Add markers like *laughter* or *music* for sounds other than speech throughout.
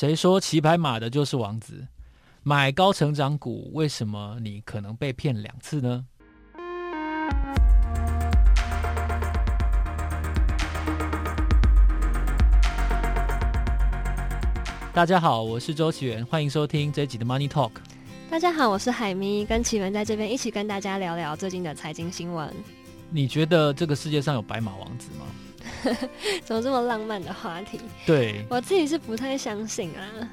谁说骑白马的就是王子？买高成长股，为什么你可能被骗两次呢？大家好，我是周启源，欢迎收听这一集的 Money Talk。大家好，我是海咪，跟启源在这边一起跟大家聊聊最近的财经新闻。你觉得这个世界上有白马王子吗？*laughs* 怎么这么浪漫的话题？对，我自己是不太相信啊。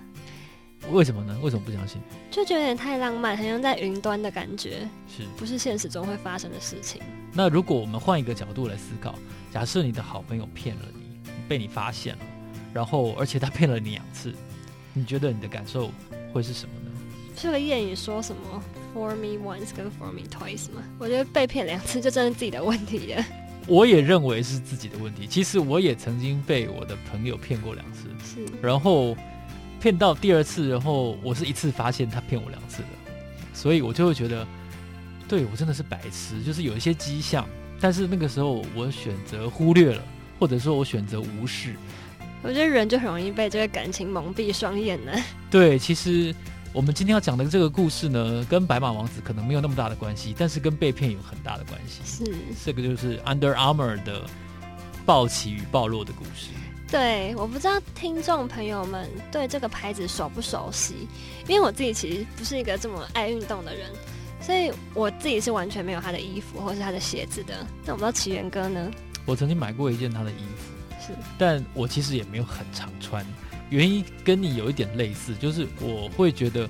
为什么呢？为什么不相信？就觉得有点太浪漫，很像在云端的感觉，是不是现实中会发生的事情？那如果我们换一个角度来思考，假设你的好朋友骗了你，被你发现了，然后而且他骗了你两次，你觉得你的感受会是什么呢？这个谚语说什么 “for me once” 跟 “for me twice” 吗？我觉得被骗两次就真的自己的问题了。我也认为是自己的问题。其实我也曾经被我的朋友骗过两次，是，然后骗到第二次，然后我是一次发现他骗我两次的，所以我就会觉得，对，我真的是白痴，就是有一些迹象，但是那个时候我选择忽略了，或者说我选择无视。我觉得人就很容易被这个感情蒙蔽双眼呢。对，其实。我们今天要讲的这个故事呢，跟白马王子可能没有那么大的关系，但是跟被骗有很大的关系。是，这个就是 Under Armour 的暴起与暴落的故事。对，我不知道听众朋友们对这个牌子熟不熟悉，因为我自己其实不是一个这么爱运动的人，所以我自己是完全没有他的衣服或是他的鞋子的。那我不知道岐原哥呢？我曾经买过一件他的衣服，是，但我其实也没有很常穿。原因跟你有一点类似，就是我会觉得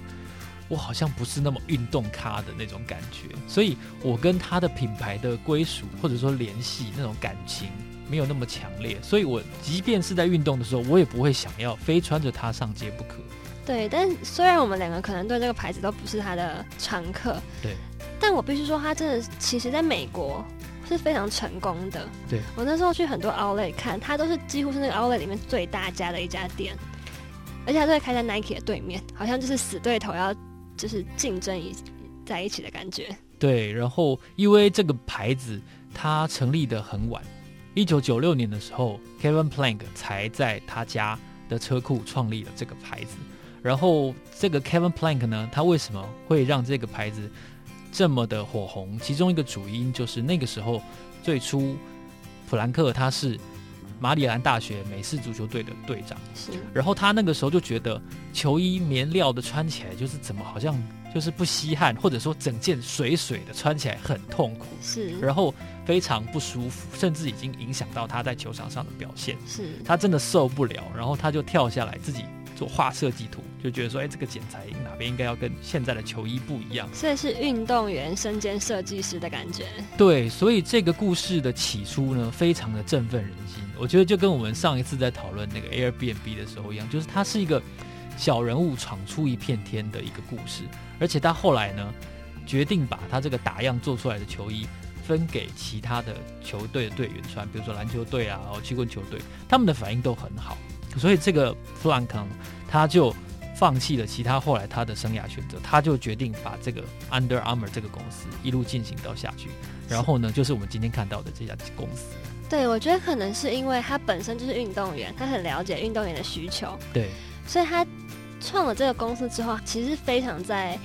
我好像不是那么运动咖的那种感觉，所以我跟他的品牌的归属或者说联系那种感情没有那么强烈，所以我即便是在运动的时候，我也不会想要非穿着它上街不可。对，但虽然我们两个可能对这个牌子都不是他的常客，对，但我必须说，他真的其实在美国是非常成功的。对，我那时候去很多 Outlet 看，它都是几乎是那个 Outlet 里面最大家的一家店。而且它都会开在 Nike 的对面，好像就是死对头要就是竞争一在一起的感觉。对，然后因为这个牌子它成立的很晚，一九九六年的时候，Kevin Plank 才在他家的车库创立了这个牌子。然后这个 Kevin Plank 呢，他为什么会让这个牌子这么的火红？其中一个主因就是那个时候最初普兰克他是。马里兰大学美式足球队的队长，是。然后他那个时候就觉得球衣棉料的穿起来就是怎么好像就是不吸汗，或者说整件水水的穿起来很痛苦，是。然后非常不舒服，甚至已经影响到他在球场上的表现，是。他真的受不了，然后他就跳下来自己。做画设计图，就觉得说，哎，这个剪裁哪边应该要跟现在的球衣不一样，所以是运动员身兼设计师的感觉。对，所以这个故事的起初呢，非常的振奋人心。我觉得就跟我们上一次在讨论那个 Airbnb 的时候一样，就是它是一个小人物闯出一片天的一个故事。而且他后来呢，决定把他这个打样做出来的球衣分给其他的球队的队员穿，比如说篮球队啊，哦，曲棍球队，他们的反应都很好。所以这个 Plank 他就放弃了其他后来他的生涯选择，他就决定把这个 Under Armour 这个公司一路进行到下去。然后呢，就是我们今天看到的这家公司。对，我觉得可能是因为他本身就是运动员，他很了解运动员的需求。对，所以他创了这个公司之后，其实非常在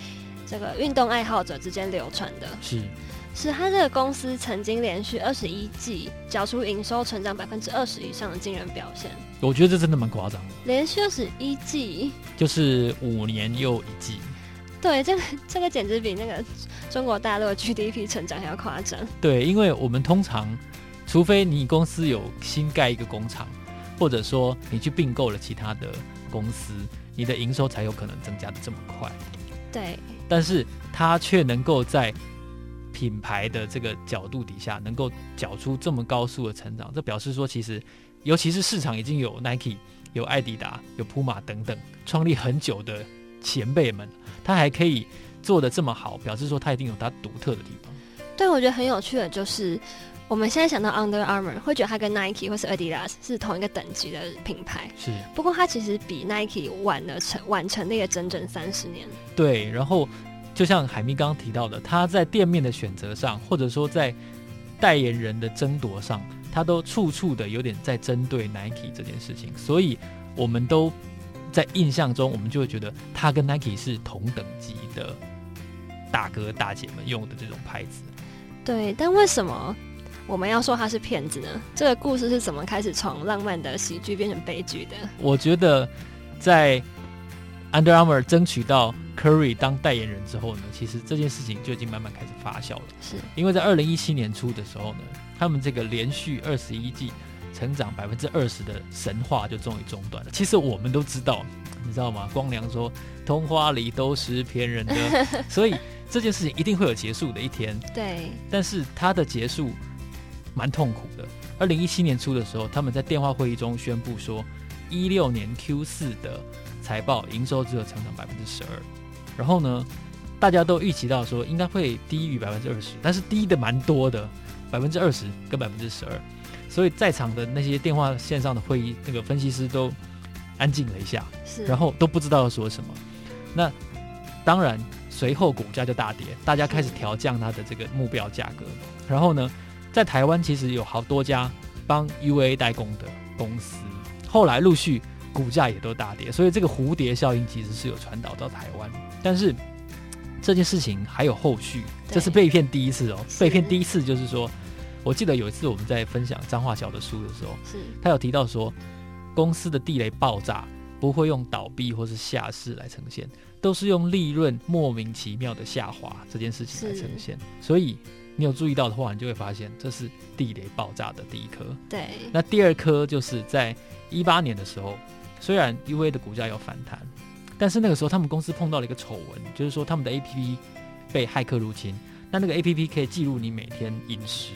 这个运动爱好者之间流传的。是。是他这个公司曾经连续二十一季缴出营收成长百分之二十以上的惊人表现。我觉得这真的蛮夸张的。连续二十一季，就是五年又一季。对，这个这个简直比那个中国大陆的 GDP 成长还要夸张。对，因为我们通常，除非你公司有新盖一个工厂，或者说你去并购了其他的公司，你的营收才有可能增加的这么快。对。但是他却能够在品牌的这个角度底下，能够缴出这么高速的成长，这表示说，其实，尤其是市场已经有 Nike、有艾迪达、有普马等等创立很久的前辈们，他还可以做的这么好，表示说他一定有他独特的地方。对，我觉得很有趣的就是，我们现在想到 Under Armour，会觉得它跟 Nike 或是 Adidas 是同一个等级的品牌。是，不过它其实比 Nike 晚了成晚成立了整整三十年。对，然后。就像海咪刚刚提到的，他在店面的选择上，或者说在代言人的争夺上，他都处处的有点在针对 Nike 这件事情，所以我们都在印象中，我们就会觉得他跟 Nike 是同等级的大哥大姐们用的这种牌子。对，但为什么我们要说他是骗子呢？这个故事是怎么开始从浪漫的喜剧变成悲剧的？我觉得在 Under Armour 争取到 Curry 当代言人之后呢，其实这件事情就已经慢慢开始发酵了。是因为在二零一七年初的时候呢，他们这个连续二十一季成长百分之二十的神话就终于中断了。其实我们都知道，你知道吗？光良说童话里都是骗人的，*laughs* 所以这件事情一定会有结束的一天。对，但是它的结束蛮痛苦的。二零一七年初的时候，他们在电话会议中宣布说，一六年 Q 四的财报营收只有成长百分之十二。然后呢，大家都预期到说应该会低于百分之二十，但是低的蛮多的，百分之二十跟百分之十二。所以在场的那些电话线上的会议那个分析师都安静了一下，是，然后都不知道要说什么。那当然，随后股价就大跌，大家开始调降它的这个目标价格。然后呢，在台湾其实有好多家帮 UA 代工的公司，后来陆续股价也都大跌，所以这个蝴蝶效应其实是有传导到台湾。但是这件事情还有后续，这是被骗第一次哦。被骗第一次就是说，我记得有一次我们在分享张化桥的书的时候，是他有提到说，公司的地雷爆炸不会用倒闭或是下市来呈现，都是用利润莫名其妙的下滑这件事情来呈现。所以你有注意到的话，你就会发现这是地雷爆炸的第一颗。对，那第二颗就是在一八年的时候，虽然 UA 的股价有反弹，但是那个时候他们公司碰到了一个丑闻，就是说他们的 APP 被骇客入侵。那那个 APP 可以记录你每天饮食，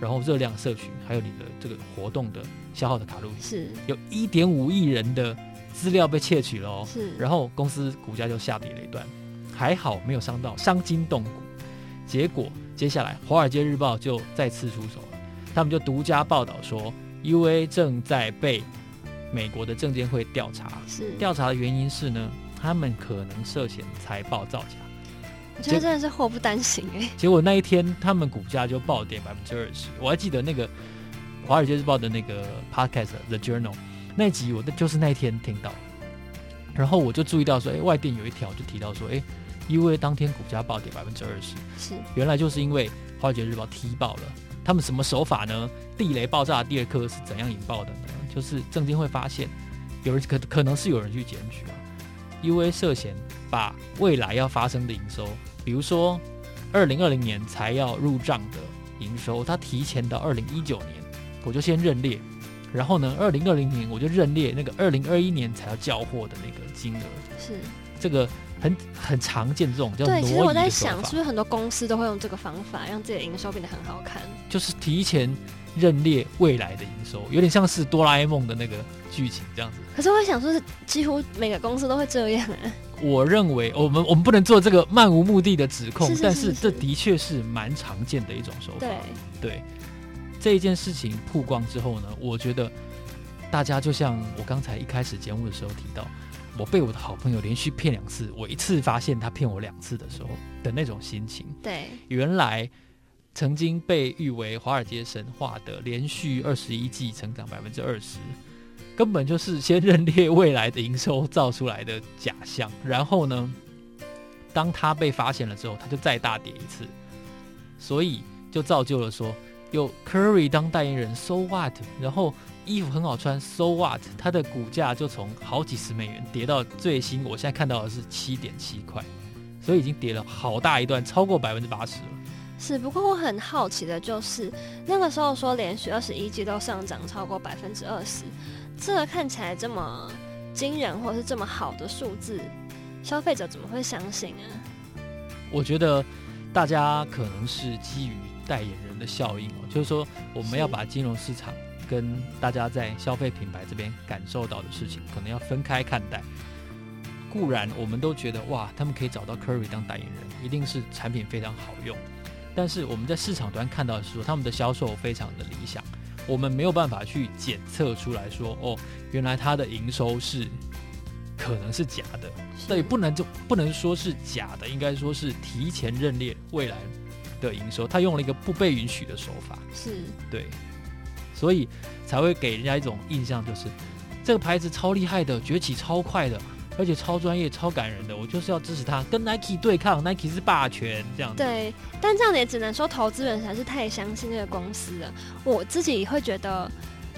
然后热量摄取，还有你的这个活动的消耗的卡路里。是，有一点五亿人的资料被窃取了哦。是，然后公司股价就下跌了一段，还好没有伤到伤筋动骨。结果接下来《华尔街日报》就再次出手了，他们就独家报道说，UA 正在被美国的证监会调查。是，调查的原因是呢，他们可能涉嫌财报造假。我觉得真的是祸不单行哎。结果那一天他们股价就暴跌百分之二十。我还记得那个《华尔街日报》的那个 podcast《The Journal》那集，我就是那一天听到。然后我就注意到说，哎，外电有一条就提到说，哎。因为当天股价暴跌百分之二十，是原来就是因为《华尔街日报》踢爆了他们什么手法呢？地雷爆炸的第二颗是怎样引爆的呢？就是证监会发现有人可可能是有人去检举啊，因为涉嫌把未来要发生的营收，比如说二零二零年才要入账的营收，他提前到二零一九年，我就先认列，然后呢，二零二零年我就认列那个二零二一年才要交货的那个金额，是这个。很很常见这种叫对，其实我在想，是不是很多公司都会用这个方法，让自己的营收变得很好看？就是提前认列未来的营收，有点像是哆啦 A 梦的那个剧情这样子。可是我想说，是几乎每个公司都会这样啊。我认为我们我们不能做这个漫无目的的指控，是是是是，但是这的确是蛮常见的一种手法。对对，这一件事情曝光之后呢，我觉得大家就像我刚才一开始节目的时候提到。我被我的好朋友连续骗两次，我一次发现他骗我两次的时候的那种心情。对，原来曾经被誉为华尔街神话的连续二十一季成长百分之二十，根本就是先认列未来的营收造出来的假象。然后呢，当他被发现了之后，他就再大跌一次，所以就造就了说有 Curry 当代言人，So what？然后。衣服很好穿，So what？它的股价就从好几十美元跌到最新，我现在看到的是七点七块，所以已经跌了好大一段，超过百分之八十了。是，不过我很好奇的就是，那个时候说连续二十一季都上涨超过百分之二十，这个看起来这么惊人，或者是这么好的数字，消费者怎么会相信啊？我觉得大家可能是基于代言人的效应哦，就是说我们要把金融市场。跟大家在消费品牌这边感受到的事情，可能要分开看待。固然我们都觉得哇，他们可以找到 Curry 当代言人，一定是产品非常好用。但是我们在市场端看到的是说，他们的销售非常的理想，我们没有办法去检测出来说，哦，原来他的营收是可能是假的，所以不能就不能说是假的，应该说是提前认列未来的营收，他用了一个不被允许的手法，是对。所以才会给人家一种印象，就是这个牌子超厉害的，崛起超快的。而且超专业、超感人的，我就是要支持他，跟 Nike 对抗，Nike 是霸权这样子。对，但这样也只能说投资人还是太相信这个公司了。我自己会觉得，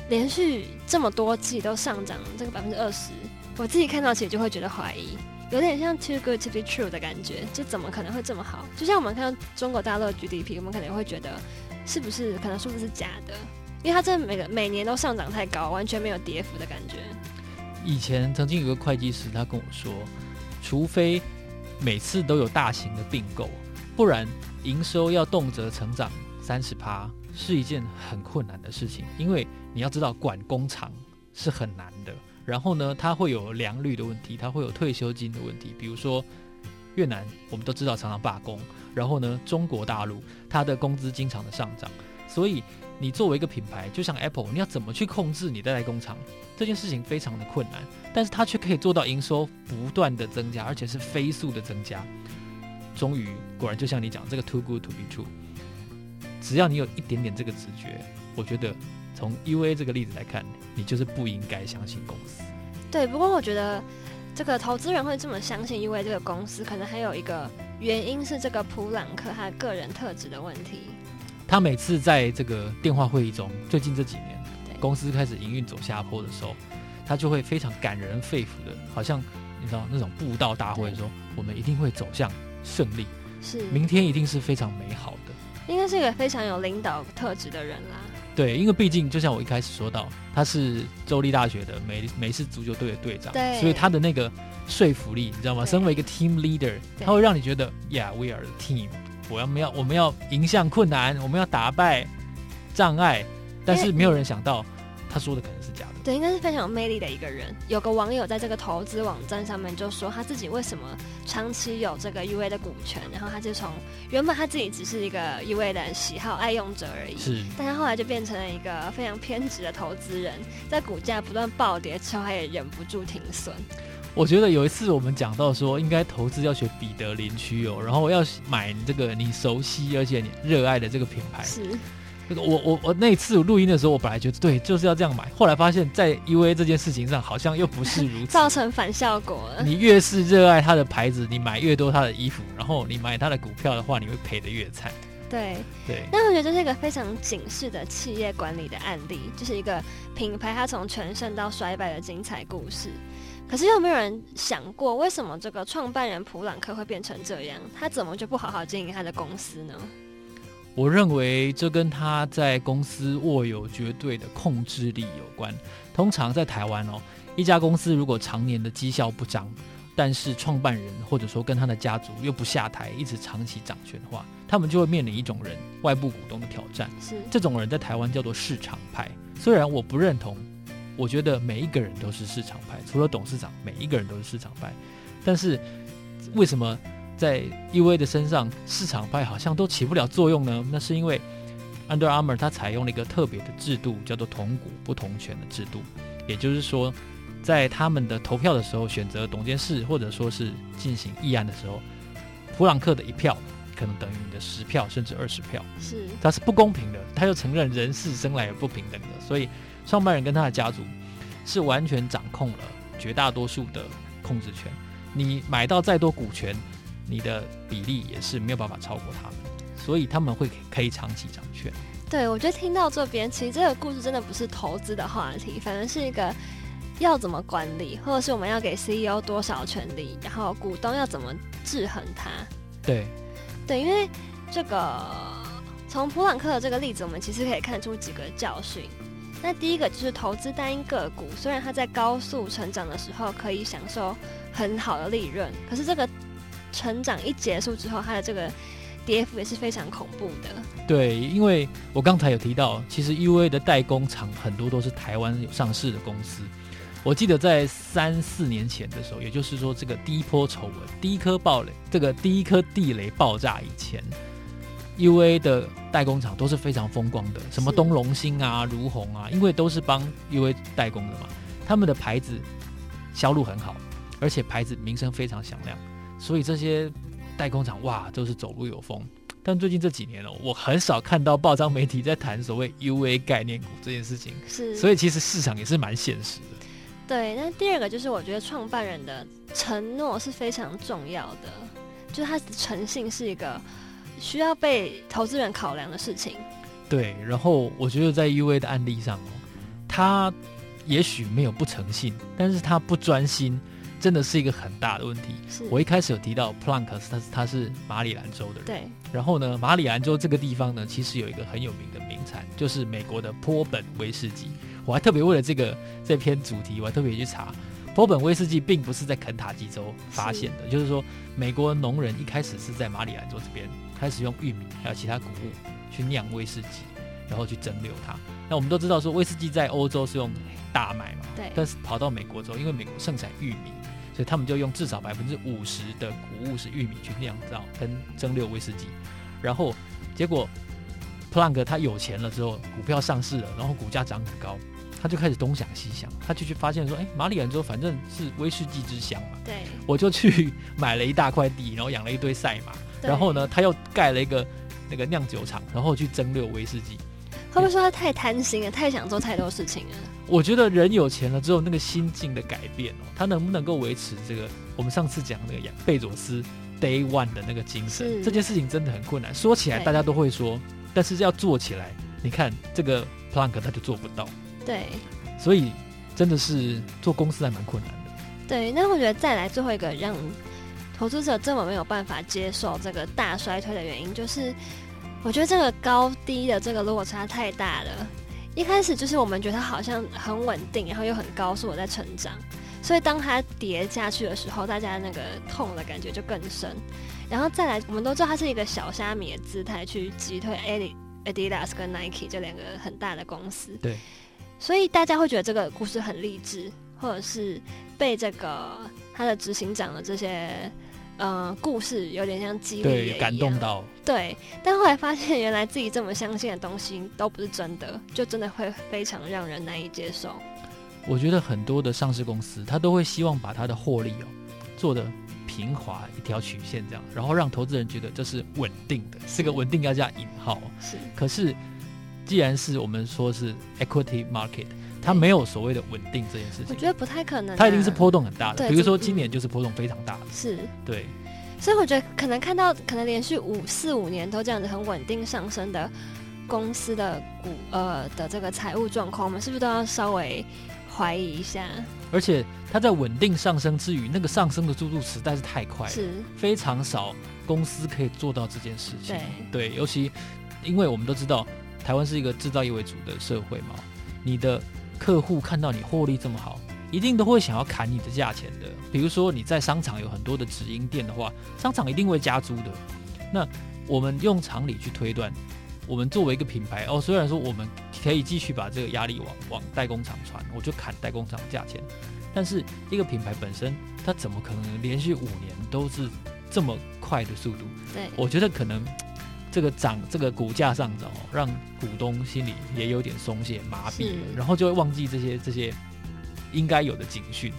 连续这么多季都上涨这个百分之二十，我自己看到其实就会觉得怀疑，有点像 too good to be true 的感觉，就怎么可能会这么好？就像我们看到中国大陆的 GDP，我们可能会觉得是不是可能数字是假的？因为它这每个每年都上涨太高，完全没有跌幅的感觉。以前曾经有个会计师，他跟我说，除非每次都有大型的并购，不然营收要动辄成长三十趴是一件很困难的事情。因为你要知道，管工厂是很难的。然后呢，它会有良率的问题，它会有退休金的问题。比如说越南，我们都知道常常罢工。然后呢，中国大陆它的工资经常的上涨，所以。你作为一个品牌，就像 Apple，你要怎么去控制你的代工厂？这件事情非常的困难，但是它却可以做到营收不断的增加，而且是飞速的增加。终于，果然就像你讲，这个 too good to be true。只要你有一点点这个直觉，我觉得从 UA 这个例子来看，你就是不应该相信公司。对，不过我觉得这个投资人会这么相信 UA 这个公司，可能还有一个原因是这个普朗克他个人特质的问题。他每次在这个电话会议中，最近这几年，公司开始营运走下坡的时候，他就会非常感人肺腑的，好像你知道那种布道大会说，我们一定会走向胜利，是。明天一定是非常美好的，应该是一个非常有领导特质的人啦。对，因为毕竟就像我一开始说到，他是州立大学的美美式足球队的队长，对，所以他的那个说服力，你知道吗？身为一个 team leader，他会让你觉得，Yeah，we are the team。我要，我们要，我们要迎向困难，我们要打败障碍，但是没有人想到，他说的可能是假的。对，应该是非常有魅力的一个人。有个网友在这个投资网站上面就说，他自己为什么长期有这个 UA 的股权，然后他就从原本他自己只是一个 UA 的喜好爱用者而已，是，但他后来就变成了一个非常偏执的投资人，在股价不断暴跌之后，他也忍不住停损。我觉得有一次我们讲到说，应该投资要学彼得林区哦，然后要买这个你熟悉而且你热爱的这个品牌。是，我我我那次录音的时候，我本来觉得对，就是要这样买，后来发现，在 UA 这件事情上好像又不是如此，*laughs* 造成反效果了。你越是热爱它的牌子，你买越多它的衣服，然后你买它的股票的话，你会赔的越惨。对对，那我觉得这是一个非常警示的企业管理的案例，就是一个品牌它从全盛到衰败的精彩故事。可是有没有人想过，为什么这个创办人普朗克会变成这样？他怎么就不好好经营他的公司呢？我认为这跟他在公司握有绝对的控制力有关。通常在台湾哦，一家公司如果常年的绩效不涨，但是创办人或者说跟他的家族又不下台，一直长期掌权的话，他们就会面临一种人——外部股东的挑战。是这种人在台湾叫做市场派。虽然我不认同。我觉得每一个人都是市场派，除了董事长，每一个人都是市场派。但是为什么在 UA 的身上，市场派好像都起不了作用呢？那是因为 Under Armour 它采用了一个特别的制度，叫做同股不同权的制度。也就是说，在他们的投票的时候，选择董监事或者说是进行议案的时候，普朗克的一票可能等于你的十票甚至二十票，是它是不公平的。他又承认人是生来不平等的，所以。创办人跟他的家族是完全掌控了绝大多数的控制权。你买到再多股权，你的比例也是没有办法超过他们，所以他们会可以长期掌权。对，我觉得听到这边，其实这个故事真的不是投资的话题，反而是一个要怎么管理，或者是我们要给 CEO 多少权利，然后股东要怎么制衡他。对，对，因为这个从普朗克的这个例子，我们其实可以看出几个教训。那第一个就是投资单一个股，虽然它在高速成长的时候可以享受很好的利润，可是这个成长一结束之后，它的这个跌幅也是非常恐怖的。对，因为我刚才有提到，其实 UA 的代工厂很多都是台湾有上市的公司。我记得在三四年前的时候，也就是说这个第一波丑闻、第一颗暴雷、这个第一颗地雷爆炸以前。UA 的代工厂都是非常风光的，什么东龙兴啊、如虹啊，因为都是帮 UA 代工的嘛，他们的牌子销路很好，而且牌子名声非常响亮，所以这些代工厂哇都是走路有风。但最近这几年哦，我很少看到报章媒体在谈所谓 UA 概念股这件事情，是，所以其实市场也是蛮现实的。对，那第二个就是我觉得创办人的承诺是非常重要的，就是他的诚信是一个需要被投资人考量的事情。对，然后我觉得在 UA 的案例上哦，他也许没有不诚信，但是他不专心，真的是一个很大的问题。是我一开始有提到 Plunk，他是他是马里兰州的人。对。然后呢，马里兰州这个地方呢，其实有一个很有名的名产，就是美国的波本威士忌。我还特别为了这个这篇主题，我还特别去查，波本威士忌并不是在肯塔基州发现的，是就是说美国农人一开始是在马里兰州这边开始用玉米还有其他谷物去酿威士忌，然后去蒸馏它。那我们都知道说威士忌在欧洲是用大麦嘛，对，但是跑到美国之后，因为美国盛产玉米，所以他们就用至少百分之五十的谷物是玉米去酿造跟蒸馏威士忌，然后结果 Plunk 他有钱了之后，股票上市了，然后股价涨很高。他就开始东想西想，他就去发现说，哎，马里兰州反正是威士忌之乡嘛，对，我就去买了一大块地，然后养了一堆赛马，然后呢，他又盖了一个那个酿酒厂，然后去蒸馏威士忌。会不会说他太贪心了，太想做太多事情了？我觉得人有钱了之后，那个心境的改变哦，他能不能够维持这个我们上次讲那个贝佐斯 Day One 的那个精神？这件事情真的很困难。说起来大家都会说，但是要做起来，你看这个 Plank 他就做不到。对，所以真的是做公司还蛮困难的。对，那我觉得再来最后一个让投资者这么没有办法接受这个大衰退的原因，就是我觉得这个高低的这个落差太大了。一开始就是我们觉得它好像很稳定，然后又很高速的在成长，所以当它跌下去的时候，大家那个痛的感觉就更深。然后再来，我们都知道它是一个小虾米的姿态去击退 Adidas 跟 Nike 这两个很大的公司。对。所以大家会觉得这个故事很励志，或者是被这个他的执行长的这些呃故事有点像激励，对，感动到。对，但后来发现原来自己这么相信的东西都不是真的，就真的会非常让人难以接受。我觉得很多的上市公司，他都会希望把他的获利哦做的平滑一条曲线这样，然后让投资人觉得这是稳定的，是个稳定要加引号。是，可是。既然是我们说是 equity market，它没有所谓的稳定这件事情。我觉得不太可能啊。它一定是波动很大的。比如说今年就是波动非常大的。是。对。所以我觉得可能看到可能连续五四五年都这样子很稳定上升的公司的股呃的这个财务状况，我们是不是都要稍微怀疑一下？而且它在稳定上升之余，那个上升的速度实在是太快了，是非常少公司可以做到这件事情。对。对，尤其因为我们都知道。台湾是一个制造业为主的社会嘛，你的客户看到你获利这么好，一定都会想要砍你的价钱的。比如说你在商场有很多的直营店的话，商场一定会加租的。那我们用常理去推断，我们作为一个品牌哦，虽然说我们可以继续把这个压力往往代工厂传，我就砍代工厂价钱，但是一个品牌本身，它怎么可能连续五年都是这么快的速度？对，我觉得可能。这个涨，这个股价上涨，让股东心里也有点松懈、麻痹了，然后就会忘记这些这些应该有的警讯。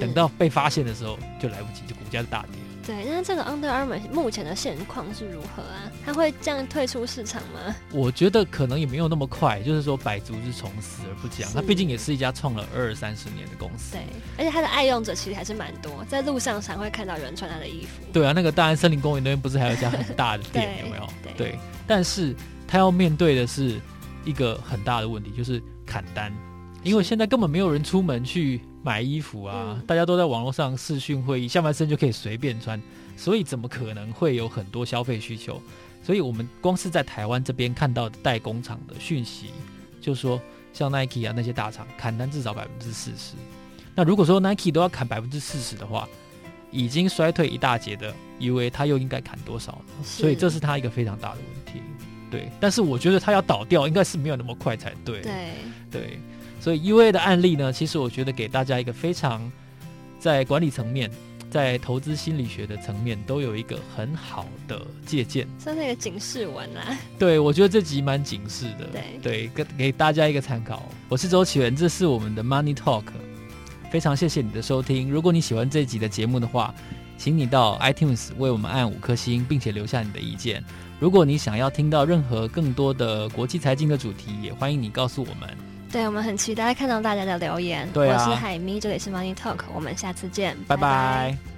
等到被发现的时候，就来不及，就股价就大跌。对，那这个 Under Armour 目前的现况是如何啊？他会这样退出市场吗？我觉得可能也没有那么快，就是说百足之虫，死而不僵。他毕竟也是一家创了二三十年的公司。对，而且他的爱用者其实还是蛮多，在路上常会看到有人穿他的衣服。对啊，那个大安森林公园那边不是还有一家很大的 *laughs* 店，有没有？对，对，但是他要面对的是一个很大的问题，就是砍单，因为现在根本没有人出门去。买衣服啊，嗯、大家都在网络上视讯会议，下半身就可以随便穿，所以怎么可能会有很多消费需求？所以我们光是在台湾这边看到的代工厂的讯息，就说像 Nike 啊那些大厂砍单至少百分之四十。那如果说 Nike 都要砍百分之四十的话，已经衰退一大截的 UA，他又应该砍多少呢？所以这是他一个非常大的问题。对，但是我觉得他要倒掉，应该是没有那么快才对。对对。所以 UA 的案例呢，其实我觉得给大家一个非常在管理层面、在投资心理学的层面都有一个很好的借鉴，算是一个警示文啦。对，我觉得这集蛮警示的。对，给给大家一个参考。我是周启源，这是我们的 Money Talk，非常谢谢你的收听。如果你喜欢这集的节目的话，请你到 iTunes 为我们按五颗星，并且留下你的意见。如果你想要听到任何更多的国际财经的主题，也欢迎你告诉我们。对，我们很期待看到大家的留言。对啊，我是海咪，这里是 Money Talk，我们下次见，拜拜。拜拜。